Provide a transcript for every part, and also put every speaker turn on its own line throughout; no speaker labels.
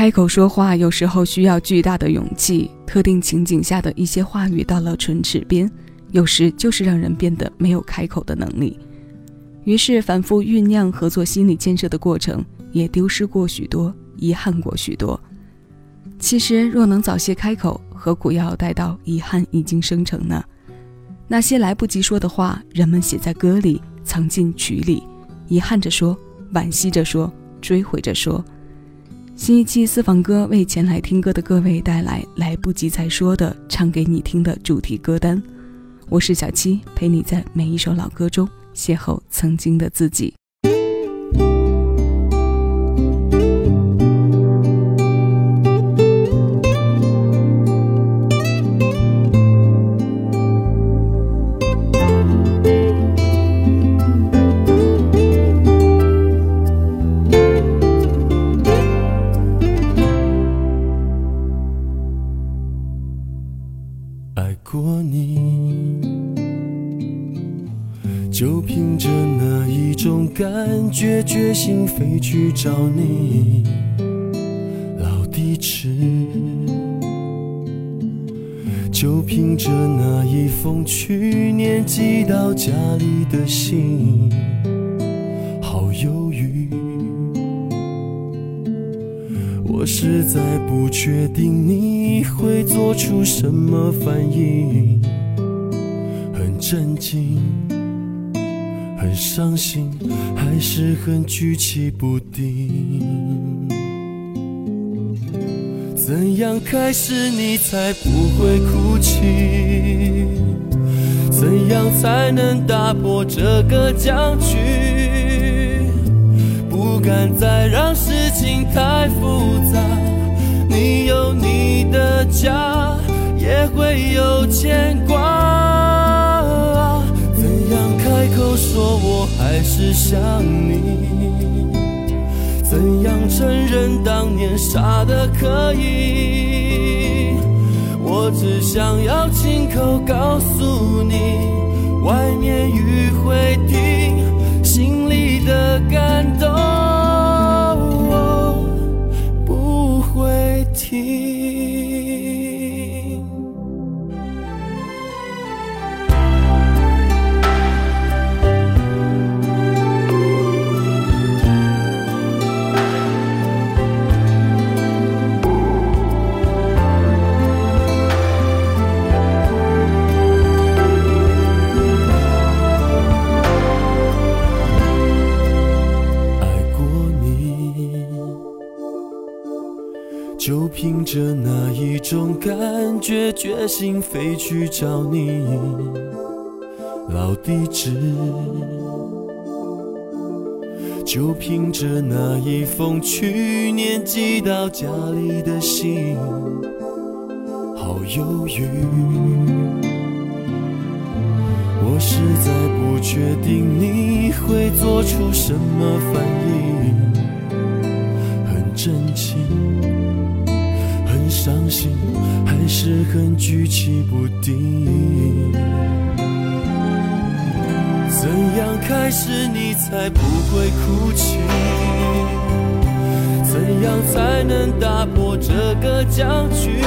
开口说话有时候需要巨大的勇气，特定情景下的一些话语到了唇齿边，有时就是让人变得没有开口的能力。于是反复酝酿和做心理建设的过程，也丢失过许多，遗憾过许多。其实若能早些开口，何苦要待到遗憾已经生成呢？那些来不及说的话，人们写在歌里，藏进曲里，遗憾着说，惋惜着说，追悔着说。新一期私房歌为前来听歌的各位带来来不及再说的唱给你听的主题歌单。我是小七，陪你在每一首老歌中邂逅曾经的自己。
老地址，就凭着那一封去年寄到家里的信，好犹豫，我实在不确定你会做出什么反应，很震惊。很伤心，还是很举棋不定。怎样开始你才不会哭泣？怎样才能打破这个僵局？不敢再让事情太复杂。你有你的家，也会有牵挂。怎样开口说我还是想你，怎样承认当年傻的可以？我只想要亲口告诉你，外面雨会停，心里的感动不会停。找你，老地址。就凭着那一封去年寄到家里的信，好犹豫。我实在不确定你会做出什么反应，很震惊。很伤心是很举棋不定，怎样开始你才不会哭泣？怎样才能打破这个僵局？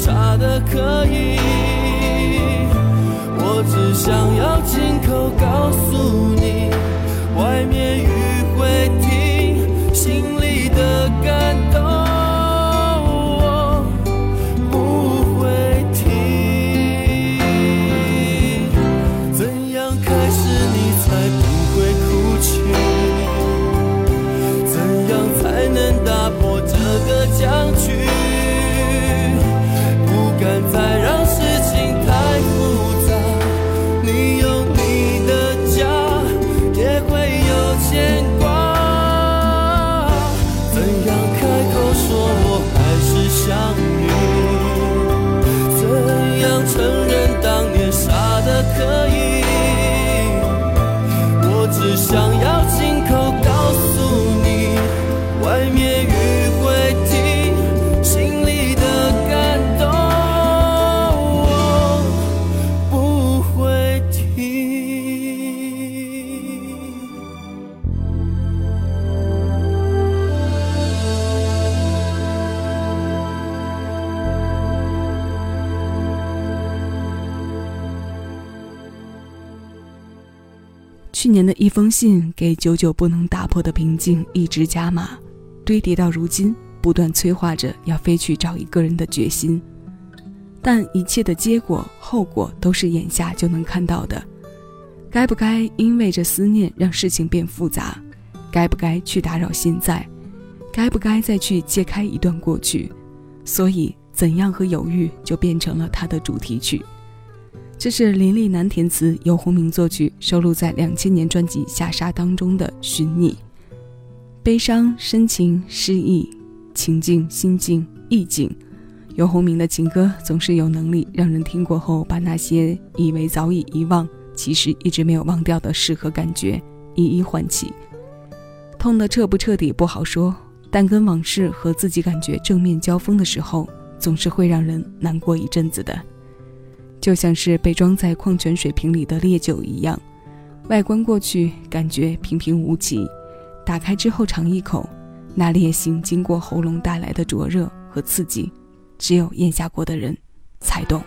傻的可以？去年的一封信给久久不能打破的平静一直加码，堆叠到如今，不断催化着要飞去找一个人的决心。但一切的结果、后果都是眼下就能看到的。该不该因为这思念让事情变复杂？该不该去打扰现在？该不该再去揭开一段过去？所以，怎样和犹豫就变成了他的主题曲。这是林立南填词，由洪明作曲，收录在两千年专辑《下沙》当中的《寻你》。悲伤、深情、诗意、情境、心境、意境。尤鸿明的情歌总是有能力让人听过后，把那些以为早已遗忘，其实一直没有忘掉的事和感觉一一唤起。痛的彻不彻底不好说，但跟往事和自己感觉正面交锋的时候，总是会让人难过一阵子的。就像是被装在矿泉水瓶里的烈酒一样，外观过去感觉平平无奇，打开之后尝一口，那烈性经过喉咙带来的灼热和刺激。只有咽下过的人才懂。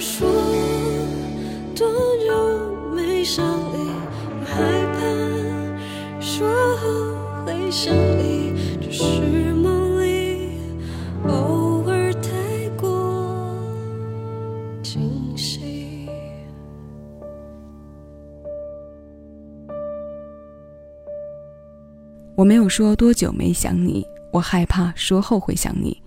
说多久没想你我害怕说后会想你只是梦里偶尔太过清晰
我没有说多久没想你我害怕说后会想你。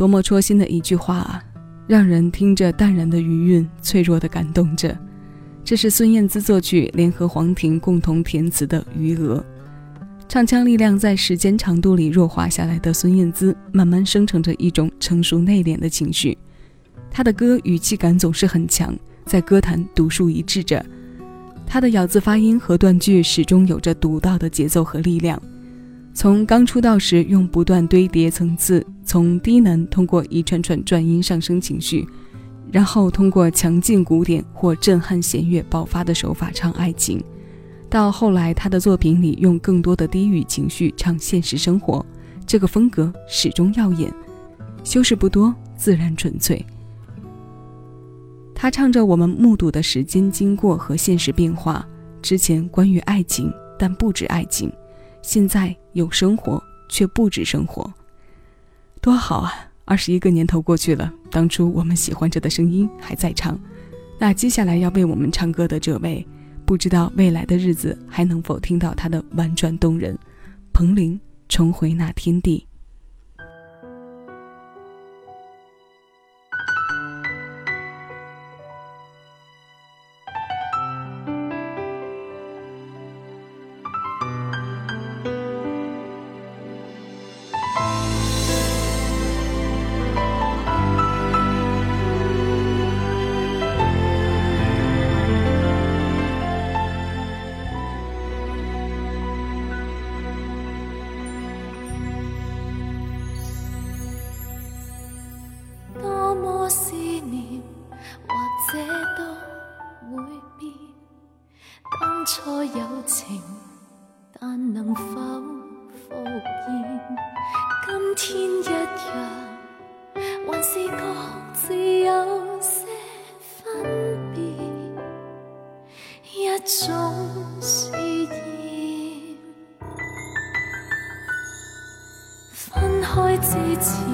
多么戳心的一句话啊让人听着淡然的余韵，脆弱的感动着。这是孙燕姿作曲，联合黄婷共同填词的《余额》。唱腔力量在时间长度里弱化下来的孙燕姿，慢慢生成着一种成熟内敛的情绪。她的歌语气感总是很强，在歌坛独树一帜着。
她的咬字发音和断句始终有着独到的节奏和力量。从刚出道时用不断堆叠层次，从低能通过一串串转音上升情绪，然后通过强劲鼓点或震撼弦乐爆发的手法唱爱情，到后来他的作品里用更多的低语情绪唱现实生活，这个风格始终耀眼，修饰不多，自然纯粹。他唱着我们目睹的时间经过和现实变化，之前关于爱情，但不止爱情。现在有生活，却不止生活，多好啊！二十一个年头过去了，当初我们喜欢着的声音还在唱，那接下来要为我们唱歌的这位，不知道未来的日子还能否听到他的婉转动人。彭羚重回那天地。
之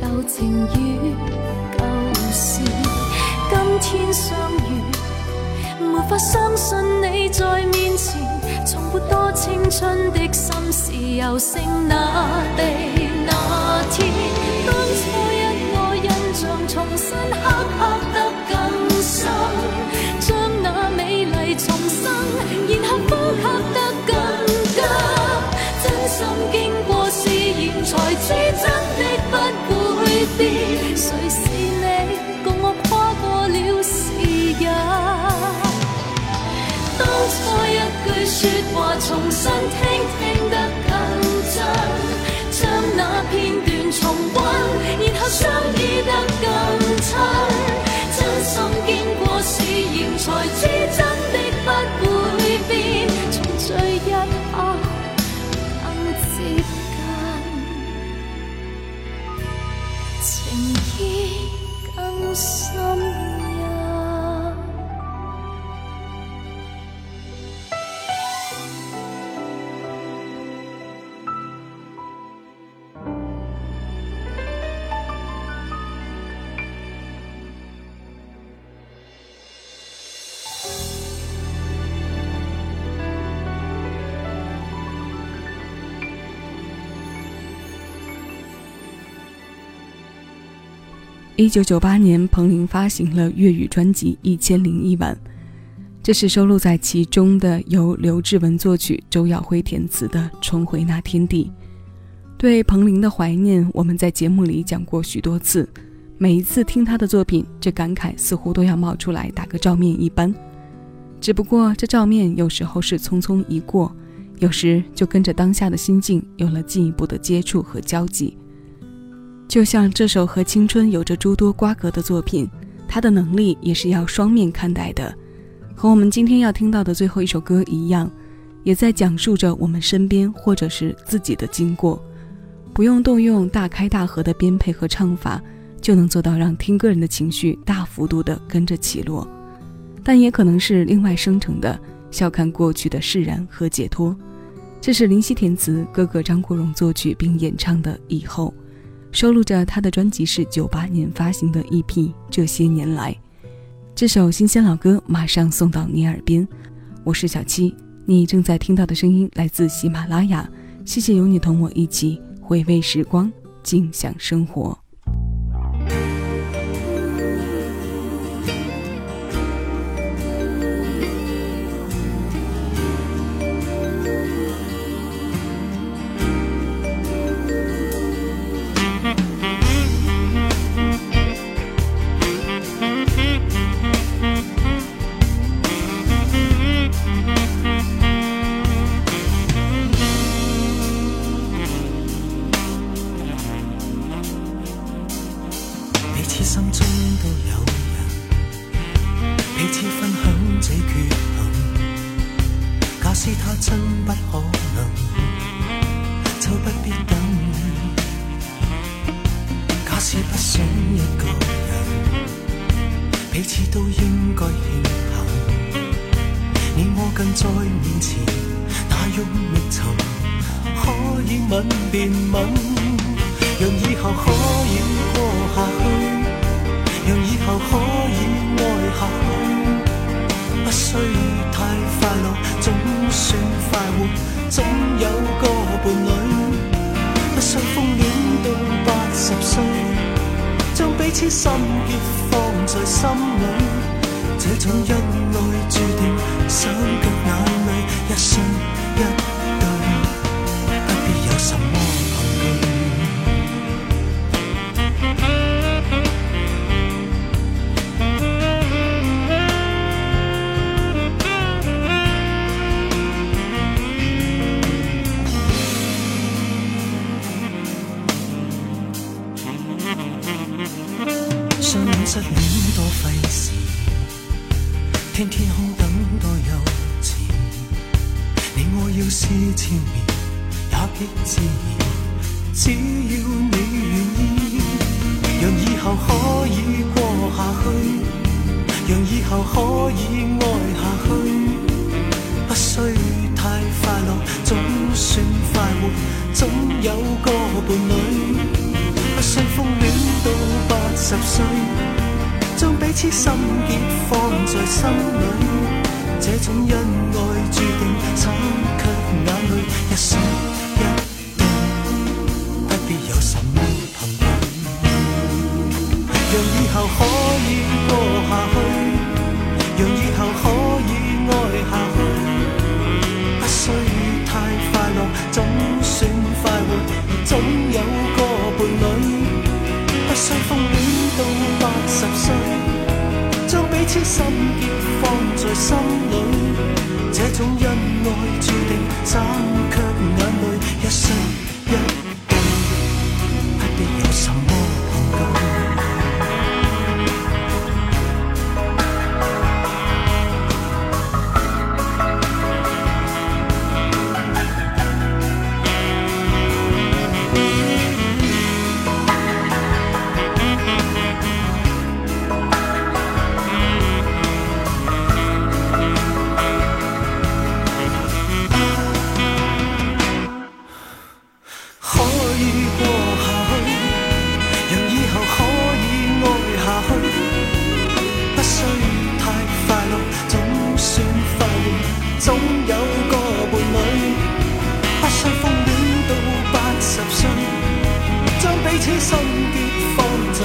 旧情与旧事，今天相遇，没法相信你在面前，从没多青春的心事，又剩那地那天，当初一个印象重新刻刻得更深，将那美丽重生，然后呼吸得更急，真心经过试验才知真的。谁是你，共我跨过了时日？当初一句说话，重新听听得更真，将那片段重温，然后相依得更亲。真心经过试验，才知一
九九八年，彭羚发行了粤语专辑《一千零一晚》，这是收录在其中的由刘志文作曲、周耀辉填词的《重回那天地》。对彭羚的怀念，我们在节目里讲过许多次。每一次听他的作品，这感慨似乎都要冒出来打个照面一般。只不过这照面有时候是匆匆一过，有时就跟着当下的心境有了进一步的接触和交集。就像这首和青春有着诸多瓜葛的作品，它的能力也是要双面看待的，和我们今天要听到的最后一首歌一样，也在讲述着我们身边或者是自己的经过，不用动用大开大合的编配和唱法，就能做到让听歌人的情绪大幅度的跟着起落，但也可能是另外生成的笑看过去的释然和解脱。这是林夕填词，哥哥张国荣作曲并演唱的《以后》。收录着他的专辑是九八年发行的 EP《这些年来》，这首新鲜老歌马上送到你耳边。我是小七，你正在听到的声音来自喜马拉雅。谢谢有你同我一起回味时光，静享生活。
总有个伴侣，不想疯恋到八十岁，将彼此心结放在心里。这种恩爱注定，三脚眼泪一生一失恋多费事。天天空等多幼稚，你我要是缠绵也极自然，只要你愿意，让以后可以过下去，让以后可以爱下去，不需太快乐，总算快活，总有个伴侣，不需疯恋到八十岁。将彼此心结放在心里，这种恩爱注定惨却眼泪一双一对，不必有什么凭据，让以后可以过下去，让以后可以爱下去，不需太快乐，总算快活，总有十岁。将彼此心结放在心里，这种恩爱注定暂却眼泪一生一对，不必有什么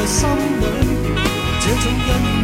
心里，这种恩。